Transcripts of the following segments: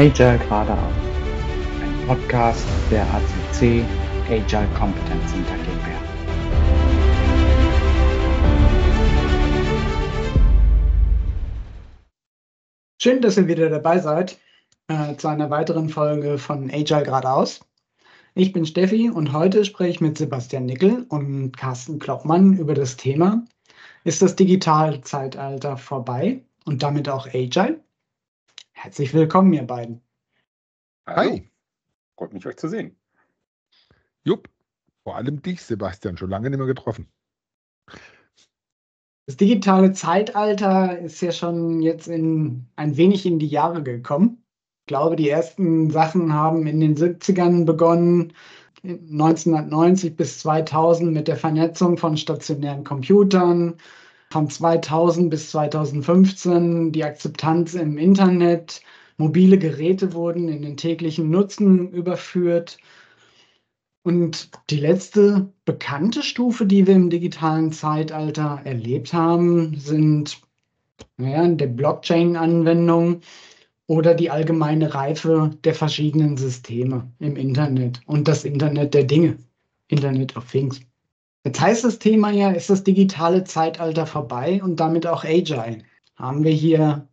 Agile geradeaus. Ein Podcast der ACC Agile Competence Center GmbH. Schön, dass ihr wieder dabei seid äh, zu einer weiteren Folge von Agile geradeaus. Ich bin Steffi und heute spreche ich mit Sebastian Nickel und Carsten Kloppmann über das Thema Ist das Digitalzeitalter vorbei und damit auch Agile? Herzlich willkommen, ihr beiden. Hallo. Hi. Freut mich, euch zu sehen. Jupp. Vor allem dich, Sebastian, schon lange nicht mehr getroffen. Das digitale Zeitalter ist ja schon jetzt in, ein wenig in die Jahre gekommen. Ich glaube, die ersten Sachen haben in den 70ern begonnen, 1990 bis 2000 mit der Vernetzung von stationären Computern, von 2000 bis 2015 die Akzeptanz im Internet. Mobile Geräte wurden in den täglichen Nutzen überführt. Und die letzte bekannte Stufe, die wir im digitalen Zeitalter erlebt haben, sind naja, der Blockchain-Anwendung oder die allgemeine Reife der verschiedenen Systeme im Internet und das Internet der Dinge, Internet of Things. Jetzt heißt das Thema ja, ist das digitale Zeitalter vorbei und damit auch Agile. Haben wir hier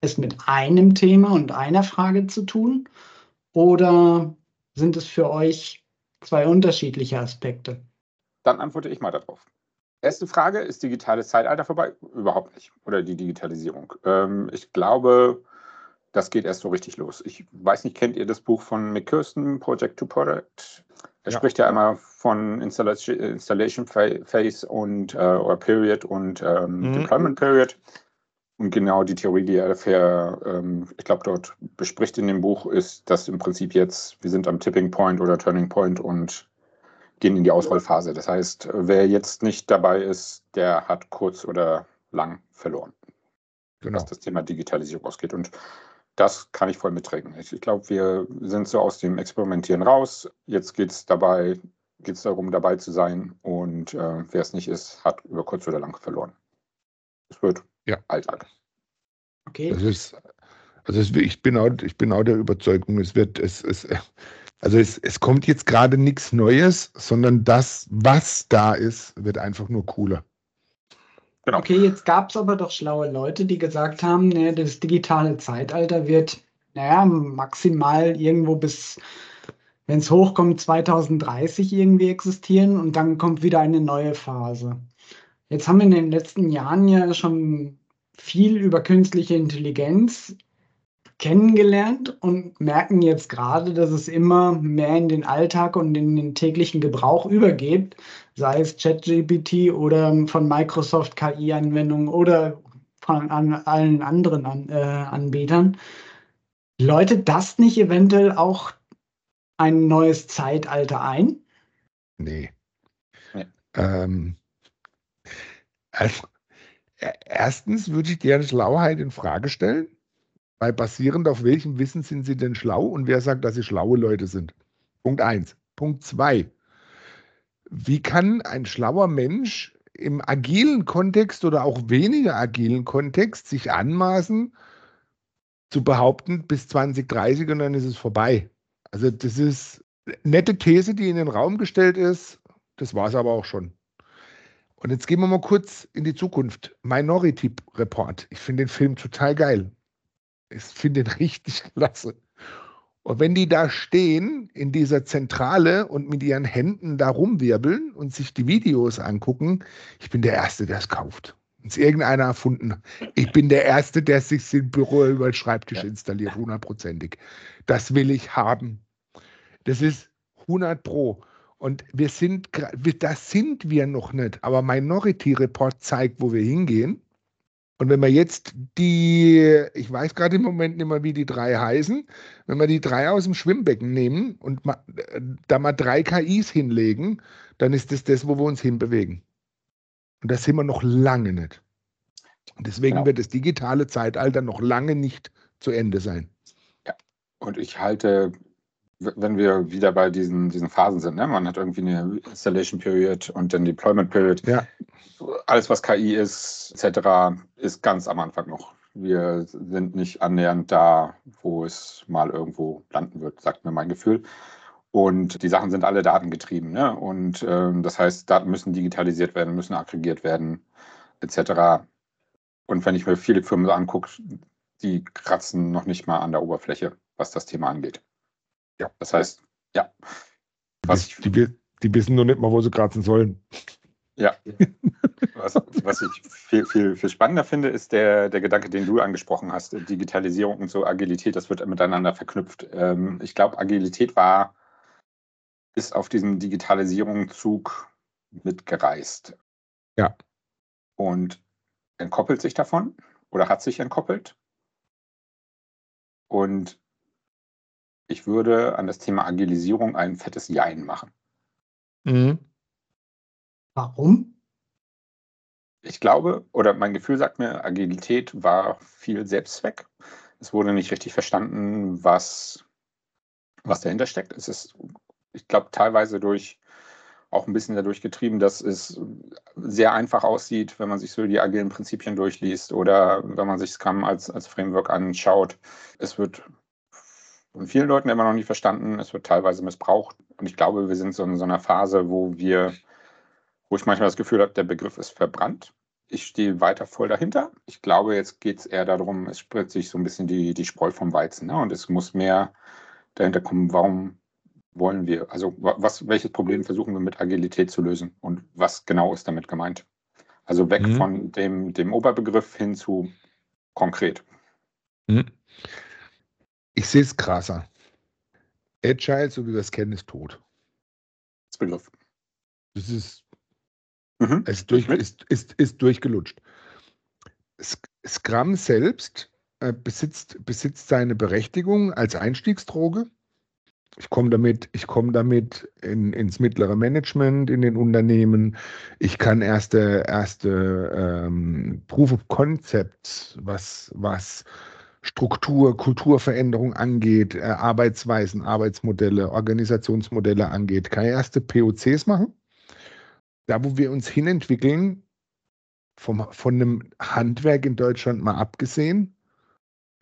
es mit einem Thema und einer Frage zu tun oder sind es für euch zwei unterschiedliche Aspekte? Dann antworte ich mal darauf. Erste Frage, ist digitales Zeitalter vorbei? Überhaupt nicht. Oder die Digitalisierung. Ähm, ich glaube, das geht erst so richtig los. Ich weiß nicht, kennt ihr das Buch von McKirsten, Project to Product? Er ja. spricht ja einmal von Installation, Installation Phase und äh, oder Period und ähm, mhm. Deployment Period. Und genau die Theorie, die er dafür, ähm, ich glaube, dort bespricht in dem Buch, ist, dass im Prinzip jetzt, wir sind am Tipping Point oder Turning Point und gehen in die Ausrollphase. Das heißt, wer jetzt nicht dabei ist, der hat kurz oder lang verloren. Genau. Was das Thema Digitalisierung ausgeht. Und das kann ich voll mittragen. Ich, ich glaube, wir sind so aus dem Experimentieren raus. Jetzt geht es dabei, geht es darum, dabei zu sein. Und äh, wer es nicht ist, hat über kurz oder lang verloren. Es wird ja. Alltag. Okay. Das ist, also es, ich, bin auch, ich bin auch der Überzeugung, es wird, es, es, also es, es kommt jetzt gerade nichts Neues, sondern das, was da ist, wird einfach nur cooler. Genau. Okay, jetzt gab es aber doch schlaue Leute, die gesagt haben, ne, das digitale Zeitalter wird, naja, maximal irgendwo bis, wenn es hochkommt, 2030 irgendwie existieren und dann kommt wieder eine neue Phase. Jetzt haben wir in den letzten Jahren ja schon viel über künstliche Intelligenz kennengelernt und merken jetzt gerade, dass es immer mehr in den Alltag und in den täglichen Gebrauch übergeht, sei es ChatGPT oder von Microsoft KI-Anwendungen oder von an allen anderen an, äh, Anbietern. Läutet das nicht eventuell auch ein neues Zeitalter ein? Nee. nee. Ähm, also, e-, erstens würde ich deren Schlauheit in Frage stellen. Weil basierend auf welchem Wissen sind sie denn schlau und wer sagt, dass sie schlaue Leute sind? Punkt eins. Punkt zwei. Wie kann ein schlauer Mensch im agilen Kontext oder auch weniger agilen Kontext sich anmaßen, zu behaupten, bis 2030 und dann ist es vorbei? Also, das ist eine nette These, die in den Raum gestellt ist. Das war es aber auch schon. Und jetzt gehen wir mal kurz in die Zukunft. Minority Report. Ich finde den Film total geil. Ich finde den richtig klasse. Und wenn die da stehen in dieser Zentrale und mit ihren Händen da rumwirbeln und sich die Videos angucken, ich bin der Erste, der es kauft. Wenn es irgendeiner erfunden. Ich bin der Erste, der sich im Büro über den Schreibtisch installiert, hundertprozentig. Das will ich haben. Das ist 100 Pro. Und wir sind, das sind wir noch nicht. Aber Minority Report zeigt, wo wir hingehen. Und wenn wir jetzt die, ich weiß gerade im Moment nicht mehr, wie die drei heißen, wenn wir die drei aus dem Schwimmbecken nehmen und ma, da mal drei KIs hinlegen, dann ist das das, wo wir uns hinbewegen. Und das sind wir noch lange nicht. Und deswegen genau. wird das digitale Zeitalter noch lange nicht zu Ende sein. Ja, und ich halte wenn wir wieder bei diesen, diesen Phasen sind, ne? man hat irgendwie eine Installation Period und dann Deployment Period. Ja. Alles, was KI ist, etc., ist ganz am Anfang noch. Wir sind nicht annähernd da, wo es mal irgendwo landen wird, sagt mir mein Gefühl. Und die Sachen sind alle datengetrieben. Ne? Und ähm, das heißt, Daten müssen digitalisiert werden, müssen aggregiert werden, etc. Und wenn ich mir viele Firmen angucke, die kratzen noch nicht mal an der Oberfläche, was das Thema angeht. Ja. Das heißt, ja. Was die, die, die wissen nur nicht mal, wo sie kratzen sollen. Ja. Was, was, ich viel, viel, viel spannender finde, ist der, der Gedanke, den du angesprochen hast. Digitalisierung und so Agilität, das wird miteinander verknüpft. Ähm, ich glaube, Agilität war, ist auf diesem Digitalisierungszug mitgereist. Ja. Und entkoppelt sich davon oder hat sich entkoppelt. Und ich würde an das Thema Agilisierung ein fettes Jein machen. Mhm. Warum? Ich glaube, oder mein Gefühl sagt mir, Agilität war viel Selbstzweck. Es wurde nicht richtig verstanden, was, was dahinter steckt. Es ist, ich glaube, teilweise durch auch ein bisschen dadurch getrieben, dass es sehr einfach aussieht, wenn man sich so die agilen Prinzipien durchliest oder wenn man sich Scrum als, als Framework anschaut. Es wird von vielen Leuten immer noch nicht verstanden, es wird teilweise missbraucht. Und ich glaube, wir sind so in so einer Phase, wo wir wo ich manchmal das Gefühl habe, der Begriff ist verbrannt. Ich stehe weiter voll dahinter. Ich glaube, jetzt geht es eher darum, es spritzt sich so ein bisschen die, die Spreu vom Weizen. Ne? Und es muss mehr dahinter kommen, warum wollen wir, also was, welches Problem versuchen wir mit Agilität zu lösen und was genau ist damit gemeint? Also weg mhm. von dem, dem Oberbegriff hin zu konkret. Mhm. Ich sehe es krasser. Agile, so wie wir es kennen, ist tot. Das Begriff. Das ist Mhm. Es ist, durch, ist, ist, ist durchgelutscht. Scrum selbst äh, besitzt, besitzt seine Berechtigung als Einstiegsdroge. Ich komme damit, ich komme damit in, ins mittlere Management in den Unternehmen. Ich kann erste, erste ähm, Proof of Concepts, was, was Struktur, Kulturveränderung angeht, äh, Arbeitsweisen, Arbeitsmodelle, Organisationsmodelle angeht, kann ich erste POCs machen da, wo wir uns hinentwickeln, vom, von einem Handwerk in Deutschland mal abgesehen,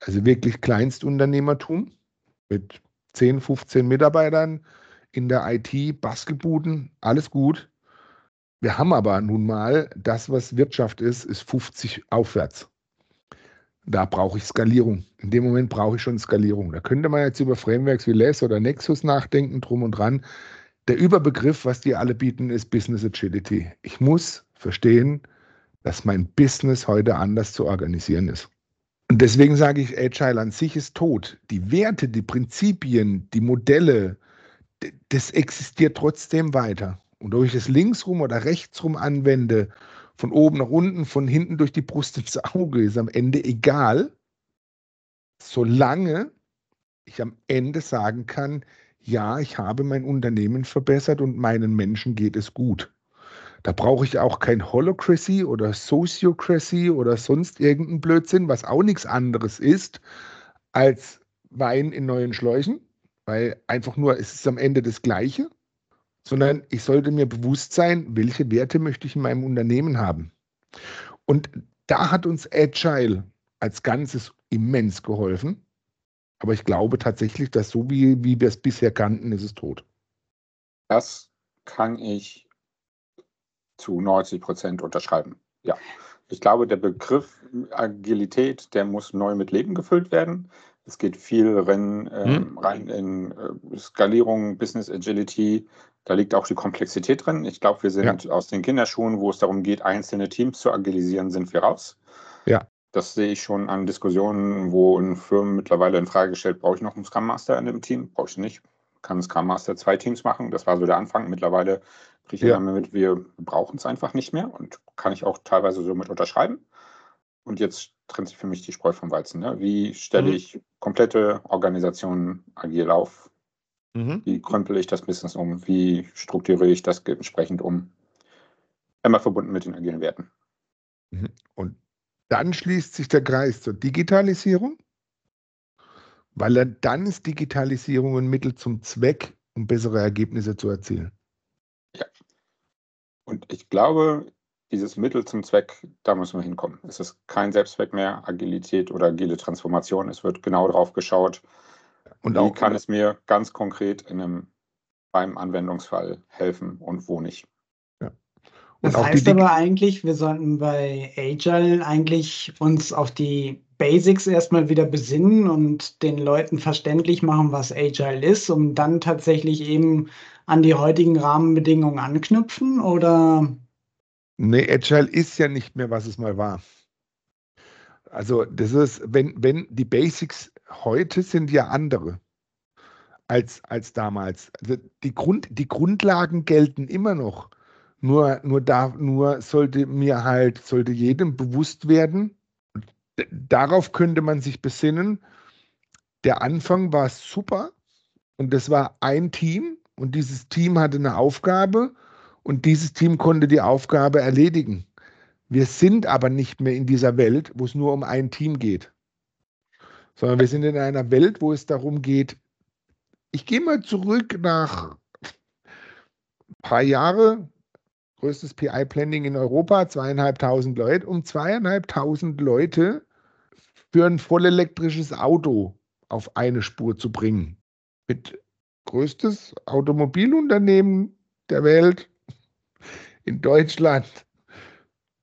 also wirklich Kleinstunternehmertum mit 10, 15 Mitarbeitern in der IT, Bastelbuden, alles gut. Wir haben aber nun mal, das, was Wirtschaft ist, ist 50 aufwärts. Da brauche ich Skalierung. In dem Moment brauche ich schon Skalierung. Da könnte man jetzt über Frameworks wie LESS oder Nexus nachdenken, drum und dran. Der Überbegriff, was die alle bieten, ist Business Agility. Ich muss verstehen, dass mein Business heute anders zu organisieren ist. Und deswegen sage ich, Agile an sich ist tot. Die Werte, die Prinzipien, die Modelle, das existiert trotzdem weiter. Und ob ich es linksrum oder rechtsrum anwende, von oben nach unten, von hinten durch die Brust ins Auge, ist am Ende egal, solange ich am Ende sagen kann, ja, ich habe mein Unternehmen verbessert und meinen Menschen geht es gut. Da brauche ich auch kein Holocracy oder Sociocracy oder sonst irgendeinen Blödsinn, was auch nichts anderes ist als Wein in neuen Schläuchen, weil einfach nur es ist am Ende das Gleiche, sondern ich sollte mir bewusst sein, welche Werte möchte ich in meinem Unternehmen haben. Und da hat uns Agile als Ganzes immens geholfen, aber ich glaube tatsächlich, dass so wie, wie wir es bisher kannten, ist es tot. Das kann ich zu 90 Prozent unterschreiben. Ja. Ich glaube, der Begriff Agilität, der muss neu mit Leben gefüllt werden. Es geht viel rein, äh, hm. rein in äh, Skalierung, Business Agility. Da liegt auch die Komplexität drin. Ich glaube, wir sind ja. aus den Kinderschuhen, wo es darum geht, einzelne Teams zu agilisieren, sind wir raus. Ja. Das sehe ich schon an Diskussionen, wo in Firmen mittlerweile in Frage gestellt, brauche ich noch einen Scrum Master in dem Team? Brauche ich nicht. Kann Scrum Master zwei Teams machen. Das war so der Anfang. Mittlerweile kriege ich ja. immer mit, wir brauchen es einfach nicht mehr und kann ich auch teilweise so mit unterschreiben. Und jetzt trennt sich für mich die Spreu vom Weizen. Ne? Wie stelle mhm. ich komplette Organisationen agil auf? Mhm. Wie krempel ich das Business um? Wie strukturiere ich das entsprechend um? Immer verbunden mit den agilen Werten. Mhm. Und dann schließt sich der Kreis zur Digitalisierung, weil dann ist Digitalisierung ein Mittel zum Zweck, um bessere Ergebnisse zu erzielen. Ja. Und ich glaube, dieses Mittel zum Zweck, da müssen wir hinkommen. Es ist kein Selbstzweck mehr, Agilität oder agile Transformation. Es wird genau drauf geschaut, und wie auch, kann es mir ganz konkret in einem, beim Anwendungsfall helfen und wo nicht. Ja. Das heißt aber eigentlich, wir sollten bei Agile eigentlich uns auf die Basics erstmal wieder besinnen und den Leuten verständlich machen, was Agile ist, um dann tatsächlich eben an die heutigen Rahmenbedingungen anknüpfen oder Nee, Agile ist ja nicht mehr, was es mal war. Also das ist, wenn, wenn die Basics heute sind ja andere als, als damals. Also die, Grund, die Grundlagen gelten immer noch. Nur, nur, da, nur sollte mir halt, sollte jedem bewusst werden, darauf könnte man sich besinnen. Der Anfang war super und das war ein Team und dieses Team hatte eine Aufgabe und dieses Team konnte die Aufgabe erledigen. Wir sind aber nicht mehr in dieser Welt, wo es nur um ein Team geht, sondern wir sind in einer Welt, wo es darum geht, ich gehe mal zurück nach ein paar Jahre, größtes PI-Planning in Europa, zweieinhalbtausend Leute, um zweieinhalbtausend Leute für ein vollelektrisches Auto auf eine Spur zu bringen. Mit größtes Automobilunternehmen der Welt, in Deutschland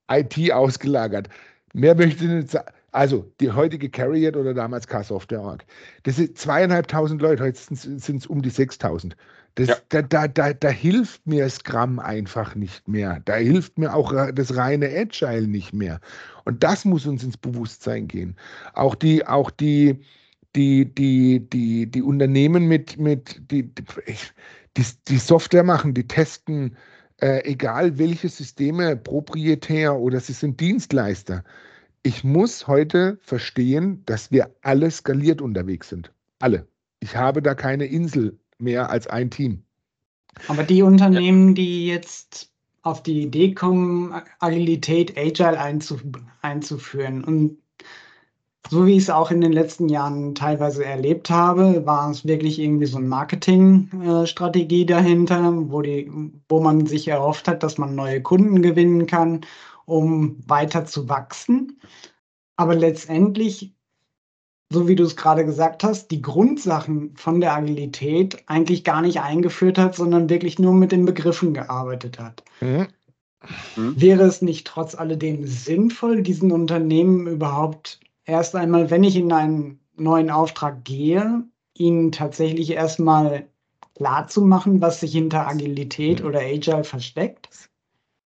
IT ausgelagert. Mehr möchte ich nicht sagen. Also die heutige Carrier oder damals K-Software Das sind zweieinhalbtausend Leute, heute sind es um die 6000. ja. da, da, da, da hilft mir Scrum einfach nicht mehr. Da hilft mir auch das reine Agile nicht mehr. Und das muss uns ins Bewusstsein gehen. Auch die, auch die, die, die, die, die Unternehmen mit, mit die, die, die Software machen, die testen, äh, egal welche Systeme, proprietär oder sie sind Dienstleister. Ich muss heute verstehen, dass wir alle skaliert unterwegs sind. Alle. Ich habe da keine Insel mehr als ein Team. Aber die Unternehmen, die jetzt auf die Idee kommen, Agilität, Agile einzuführen und so wie ich es auch in den letzten Jahren teilweise erlebt habe, war es wirklich irgendwie so eine Marketingstrategie dahinter, wo, die, wo man sich erhofft hat, dass man neue Kunden gewinnen kann, um weiter zu wachsen. Aber letztendlich, so wie du es gerade gesagt hast, die Grundsachen von der Agilität eigentlich gar nicht eingeführt hat, sondern wirklich nur mit den Begriffen gearbeitet hat. Mhm. Wäre es nicht trotz alledem sinnvoll, diesen Unternehmen überhaupt erst einmal, wenn ich in einen neuen Auftrag gehe, ihnen tatsächlich erstmal klar zu machen, was sich hinter Agilität mhm. oder Agile versteckt?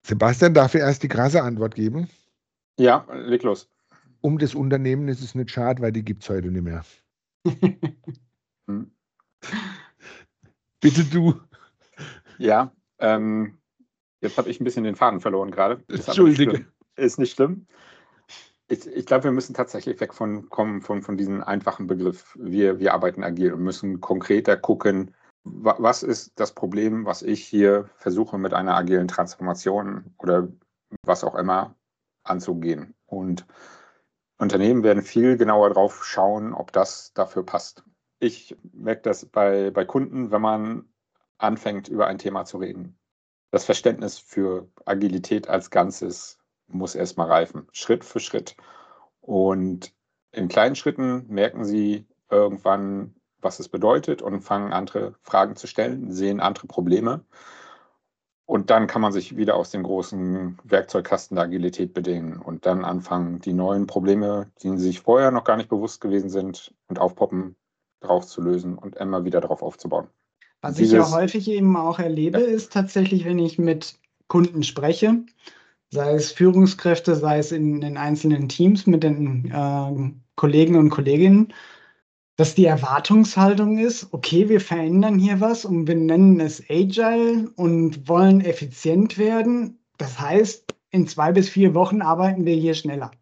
Sebastian, darf ich erst die krasse Antwort geben? Ja, leg los. Um das Unternehmen ist es nicht schade, weil die gibt es heute nicht mehr. hm. Bitte du. Ja, ähm, jetzt habe ich ein bisschen den Faden verloren gerade. Entschuldige. Ist nicht schlimm. Ich, ich glaube, wir müssen tatsächlich wegkommen von, von, von diesem einfachen Begriff. Wir, wir arbeiten agil und müssen konkreter gucken, was ist das Problem, was ich hier versuche mit einer agilen Transformation oder was auch immer anzugehen. Und Unternehmen werden viel genauer drauf schauen, ob das dafür passt. Ich merke das bei, bei Kunden, wenn man anfängt, über ein Thema zu reden. Das Verständnis für Agilität als Ganzes muss erstmal reifen, Schritt für Schritt. Und in kleinen Schritten merken sie irgendwann, was es bedeutet und fangen andere Fragen zu stellen, sehen andere Probleme. Und dann kann man sich wieder aus dem großen Werkzeugkasten der Agilität bedienen und dann anfangen, die neuen Probleme, die sich vorher noch gar nicht bewusst gewesen sind und aufpoppen, drauf zu lösen und immer wieder darauf aufzubauen. Was Dieses, ich ja häufig eben auch erlebe, ja. ist tatsächlich, wenn ich mit Kunden spreche, sei es Führungskräfte, sei es in den einzelnen Teams mit den äh, Kollegen und Kolleginnen, dass die Erwartungshaltung ist, okay, wir verändern hier was und wir nennen es Agile und wollen effizient werden. Das heißt, in zwei bis vier Wochen arbeiten wir hier schneller.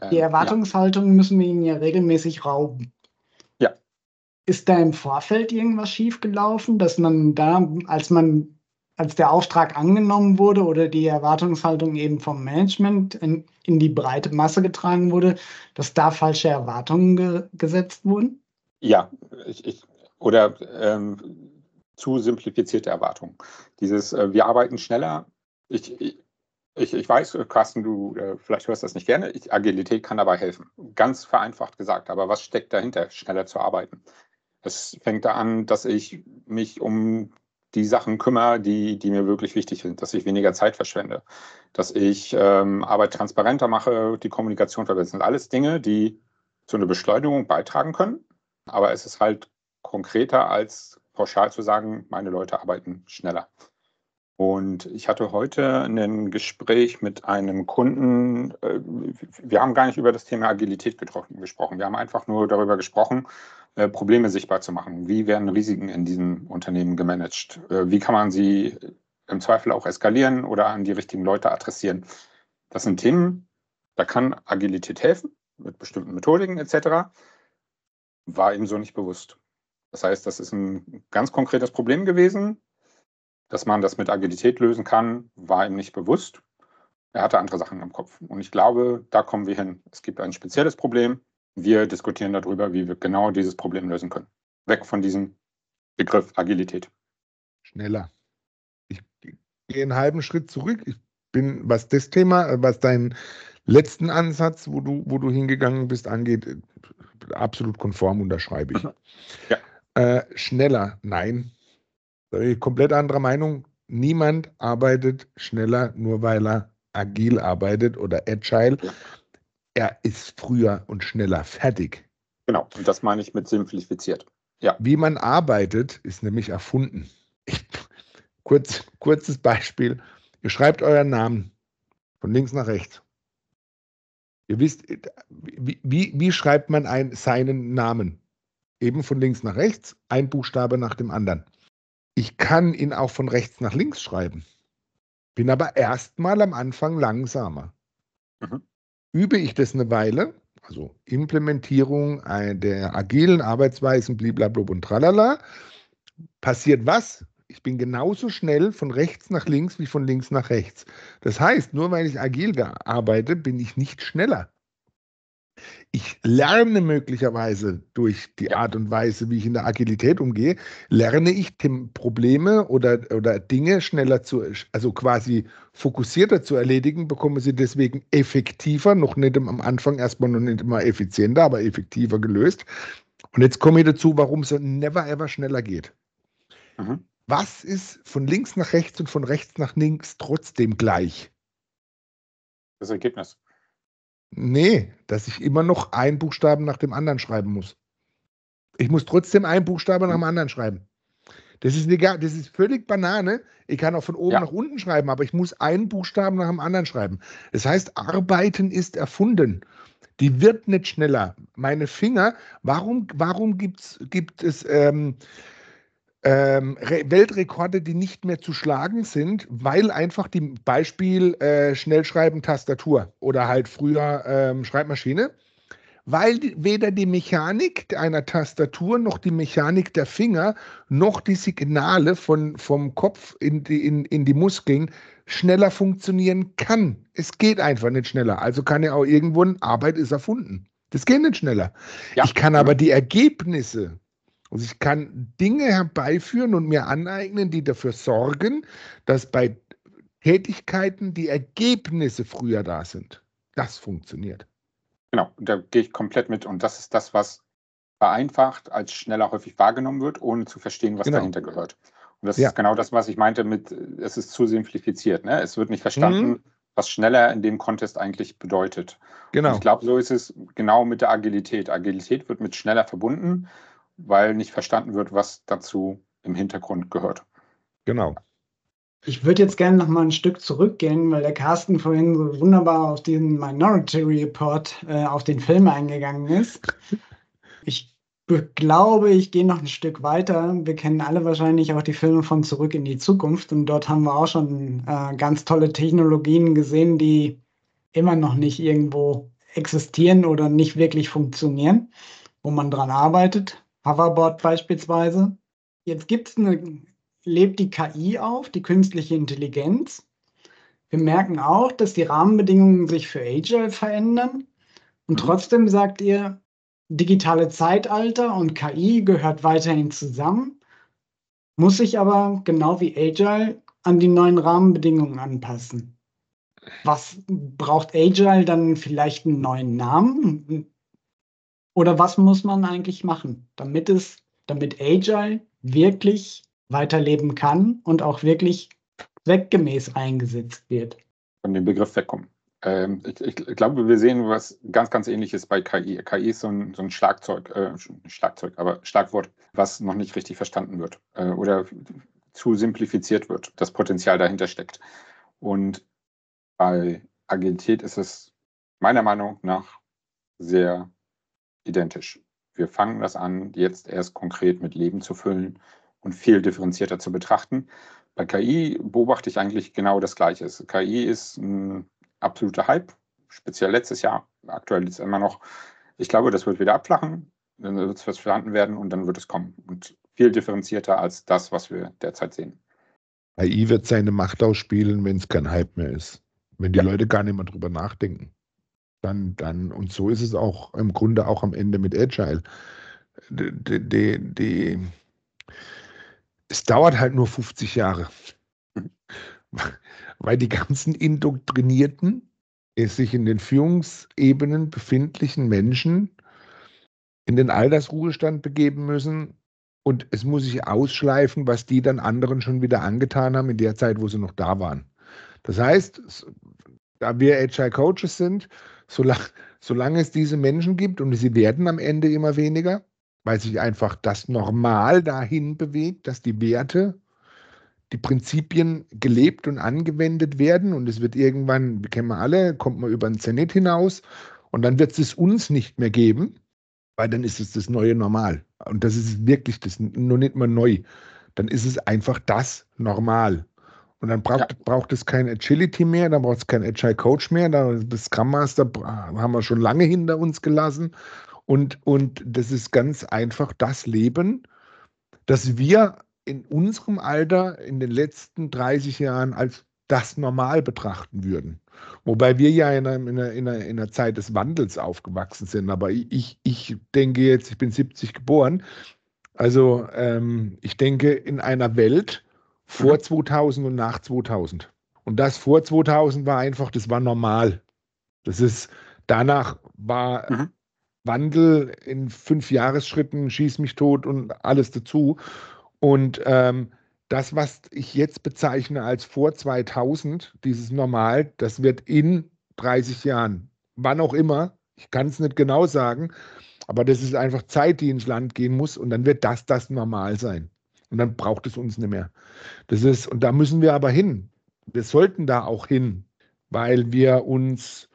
Ähm, die Erwartungshaltung ja. müssen wir ihnen ja regelmäßig rauben. Ja. Ist da im Vorfeld irgendwas schiefgelaufen, dass man da, als man als der Auftrag angenommen wurde oder die Erwartungshaltung eben vom Management in, in die breite Masse getragen wurde, dass da falsche Erwartungen ge gesetzt wurden? Ja, ich, ich, oder ähm, zu simplifizierte Erwartungen. Dieses, äh, wir arbeiten schneller. Ich, ich, Ich, weiß, Carsten, du äh, vielleicht hörst das nicht gerne. Agilität kann dabei helfen. Ganz vereinfacht gesagt. Aber was steckt dahinter, schneller zu arbeiten? Es fängt da an, dass ich mich um die Sachen kümmere, die, die mir wirklich wichtig sind, dass ich weniger Zeit verschwende, dass ich ähm, Arbeit transparenter mache, die Kommunikation verbessern. Alles Dinge, die zu einer Beschleunigung beitragen können. Aber es ist halt konkreter als pauschal zu sagen, meine Leute arbeiten schneller. Und ich hatte heute ein Gespräch mit einem Kunden. Äh, wir haben gar nicht über das Thema Agilität gesprochen. Wir haben einfach nur darüber gesprochen, äh, Probleme sichtbar zu machen. Wie werden Risiken in diesem Unternehmen gemanagt? Äh, wie kann man sie im Zweifel auch eskalieren oder an die richtigen Leute adressieren? Das sind Themen, da kann Agilität helfen, mit bestimmten Methodiken etc. War ihm so nicht bewusst. Das heißt, das ist ein ganz konkretes Problem gewesen, dass man das mit Agilität lösen kann, war ihm nicht bewusst. Er hatte andere Sachen im Kopf. Und ich glaube, da kommen wir hin. Es gibt ein spezielles Problem. Wir diskutieren darüber, wie wir genau dieses Problem lösen können. Weg von diesem Begriff Agilität. Schneller. Ich gehe einen halben Schritt zurück. Ich bin, was das Thema, was deinen letzten Ansatz, wo du, wo du hingegangen bist, angeht, absolut konform unterschreibe ich. Ja. Äh, schneller, nein, komplett anderer Meinung. Niemand arbeitet schneller, nur weil er agil arbeitet oder agile. Er ist früher und schneller fertig. Genau, und das meine ich mit simplifiziert. Ja. Wie man arbeitet, ist nämlich erfunden. Ich, kurz, kurzes Beispiel. Ihr schreibt euren Namen von links nach rechts. Ihr wisst, wie, wie, wie schreibt man ein, seinen Namen? Eben von links nach rechts, ein Buchstabe nach dem anderen. Ich kann ihn auch von rechts nach links schreiben, bin aber erstmal am Anfang langsamer. Mhm. Übe ich das eine Weile, also Implementierung der agilen Arbeitsweisen, blablabla und tralala, passiert was? Ich bin genauso schnell von rechts nach links wie von links nach rechts. Das heißt, nur weil ich agil arbeite, bin ich nicht schneller. Ich lerne möglicherweise durch die Art und Weise, wie ich in der Agilität umgehe, lerne ich Probleme oder, oder Dinge schneller zu, also quasi fokussierter zu erledigen, bekomme sie deswegen effektiver, noch nicht am Anfang erstmal noch nicht immer effizienter, aber effektiver gelöst. Und jetzt komme ich dazu, warum es never ever schneller geht. Mhm. Was ist von links nach rechts und von rechts nach links trotzdem gleich? Das Ergebnis. Nee, dass ich immer noch einen Buchstaben nach dem anderen schreiben muss. Ich muss trotzdem einen Buchstabe nach dem anderen schreiben. Das ist egal, das ist völlig Banane. Ich kann auch von oben ja. nach unten schreiben, aber ich muss einen Buchstaben nach dem anderen schreiben. Das heißt, Arbeiten ist erfunden. Die wird nicht schneller. Meine Finger, warum, warum gibt's, gibt es ähm, ähm, Weltrekorde, die nicht mehr zu schlagen sind, weil einfach die Beispiel äh, Schnellschreiben Tastatur oder halt früher ähm, Schreibmaschine, weil die, weder die Mechanik einer Tastatur noch die Mechanik der Finger noch die Signale von, vom Kopf in die, in, in die Muskeln schneller funktionieren kann. Es geht einfach nicht schneller. Also kann ja auch irgendwo eine Arbeit ist erfunden. Das geht nicht schneller. Ja. Ich kann aber die Ergebnisse also ich kann Dinge herbeiführen und mir aneignen, die dafür sorgen, dass bei Tätigkeiten die Ergebnisse früher da sind. Das funktioniert. Genau, da gehe ich komplett mit. Und das ist das, was vereinfacht als schneller häufig wahrgenommen wird, ohne zu verstehen, was genau. dahinter gehört. Und das ja. ist genau das, was ich meinte mit, es ist zu simplifiziert. Ne? Es wird nicht verstanden, mhm. was schneller in dem Kontext eigentlich bedeutet. Genau. Und ich glaube, so ist es genau mit der Agilität. Agilität wird mit schneller verbunden weil nicht verstanden wird, was dazu im Hintergrund gehört. Genau. Ich würde jetzt gerne noch mal ein Stück zurückgehen, weil der Carsten vorhin so wunderbar auf diesen Minority Report, äh, auf den Film eingegangen ist. Ich glaube, ich gehe noch ein Stück weiter. Wir kennen alle wahrscheinlich auch die Filme von Zurück in die Zukunft und dort haben wir auch schon äh, ganz tolle Technologien gesehen, die immer noch nicht irgendwo existieren oder nicht wirklich funktionieren, wo man dran arbeitet. Hoverboard beispielsweise. Jetzt gibt es eine, lebt die KI auf, die künstliche Intelligenz. Wir merken auch, dass die Rahmenbedingungen sich für Agile verändern. Und mhm. trotzdem sagt ihr, digitale Zeitalter und KI gehört weiterhin zusammen, muss sich aber genau wie Agile an die neuen Rahmenbedingungen anpassen. was braucht Agile dann vielleicht einen neuen Namen? Oder was muss man eigentlich machen, damit es, damit Agile wirklich weiterleben kann und auch wirklich zweckgemäß eingesetzt wird? Von dem Begriff wegkommen. Ähm, ich, ich, glaube, wir sehen was ganz, ganz ähnliches bei KI. KI ist so ein, so ein Schlagzeug, äh, Schlagzeug, aber Schlagwort, was noch nicht richtig verstanden wird äh, oder zu simplifiziert wird, das Potenzial dahinter steckt. Und bei Agilität ist es meiner Meinung nach sehr identisch. Wir fangen das an, jetzt erst konkret mit Leben zu füllen und viel differenzierter zu betrachten. Bei KI beobachte ich eigentlich genau das Gleiche. KI ist ein absoluter Hype, speziell letztes Jahr. Aktuell ist es immer noch. Ich glaube, das wird wieder abflachen, dann wird es verstanden werden und dann wird es kommen. Und viel differenzierter als das, was wir derzeit sehen. KI wird seine Macht ausspielen, wenn es kein Hype mehr ist. Wenn die ja. Leute gar nicht mehr drüber nachdenken. Dann, dann, und so ist es auch im Grunde auch am Ende mit Agile. Die, die, die, es dauert halt nur 50 Jahre. Weil die ganzen Indoktrinierten, sich in den Führungsebenen befindlichen Menschen in den Altersruhestand begeben müssen und es muss sich ausschleifen, was die dann anderen schon wieder angetan haben in der Zeit, wo sie noch da waren. Das heißt, da wir Agile Coaches sind, solange, solange es diese Menschen gibt und sie werden am Ende immer weniger, weil sich einfach das Normal dahin bewegt, dass die Werte, die Prinzipien gelebt und angewendet werden und es wird irgendwann, wir kennen wir alle, kommt man über den Zenit hinaus und dann wird es uns nicht mehr geben, weil dann ist es das neue Normal. Und das ist wirklich das, nur nicht mal neu. Dann ist es einfach das Normal. Und dann braucht, ja. braucht es kein Agility mehr, dann braucht es kein Agile Coach mehr, das Scrum Master haben wir schon lange hinter uns gelassen. Und, und das ist ganz einfach das Leben, das wir in unserem Alter in den letzten 30 Jahren als das normal betrachten würden. Wobei wir ja in einer, in, einer, in, einer, in einer Zeit des Wandels aufgewachsen sind. Aber ich, ich denke jetzt, ich bin 70 geboren. Also ähm, ich denke in einer Welt vor mhm. 2000 und nach 2000. Und das vor 2000 war einfach, das war normal. Das ist, danach war mhm. Wandel in fünf Jahresschritten, schieß mich tot und alles dazu. Und ähm, das, was ich jetzt bezeichne als vor 2000, dieses Normal, das wird in 30 Jahren, wann auch immer, ich kann es nicht genau sagen, aber das ist einfach Zeit, die ins Land gehen muss und dann wird das das Normal sein. Und dann braucht es uns nicht mehr. Das ist, und da müssen wir aber hin. Wir sollten da auch hin, weil wir uns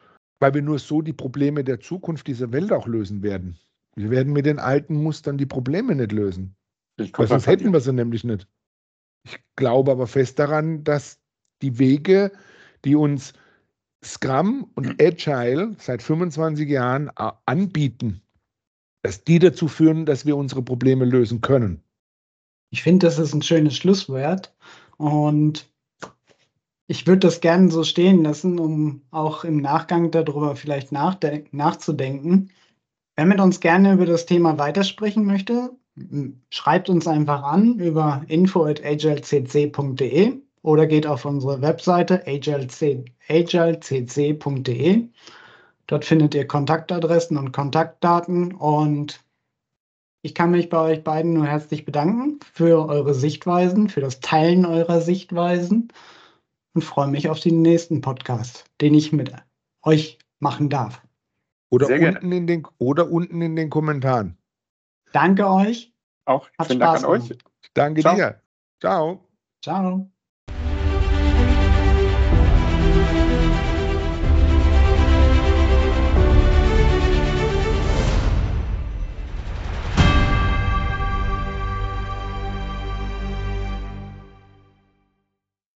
weil wir nur so die Probleme der Zukunft dieser Welt auch lösen werden. Wir werden mit den alten Mustern die Probleme nicht lösen. Weil sonst hätten wir sie nämlich nicht. Ich glaube aber fest daran, dass die Wege, die uns Scrum und Agile seit 25 Jahren anbieten, dass die dazu führen, dass wir unsere Probleme lösen können. Ich finde, das ist ein schönes Schlusswort. Und ich würde das gerne so stehen lassen, um auch im Nachgang darüber vielleicht nachzudenken. Wer mit uns gerne über das Thema weitersprechen möchte, schreibt uns einfach an über info.agilcc.de oder geht auf unsere Webseite agilcc.de. Dort findet ihr Kontaktadressen und Kontaktdaten und ich kann mich bei euch beiden nur herzlich bedanken für eure Sichtweisen, für das Teilen eurer Sichtweisen und freue mich auf den nächsten Podcast, den ich mit euch machen darf. Oder, unten in, den, oder unten in den Kommentaren. Danke euch. Auch Hat vielen Spaß Dank an euch. Danke Ciao. dir. Ciao. Ciao.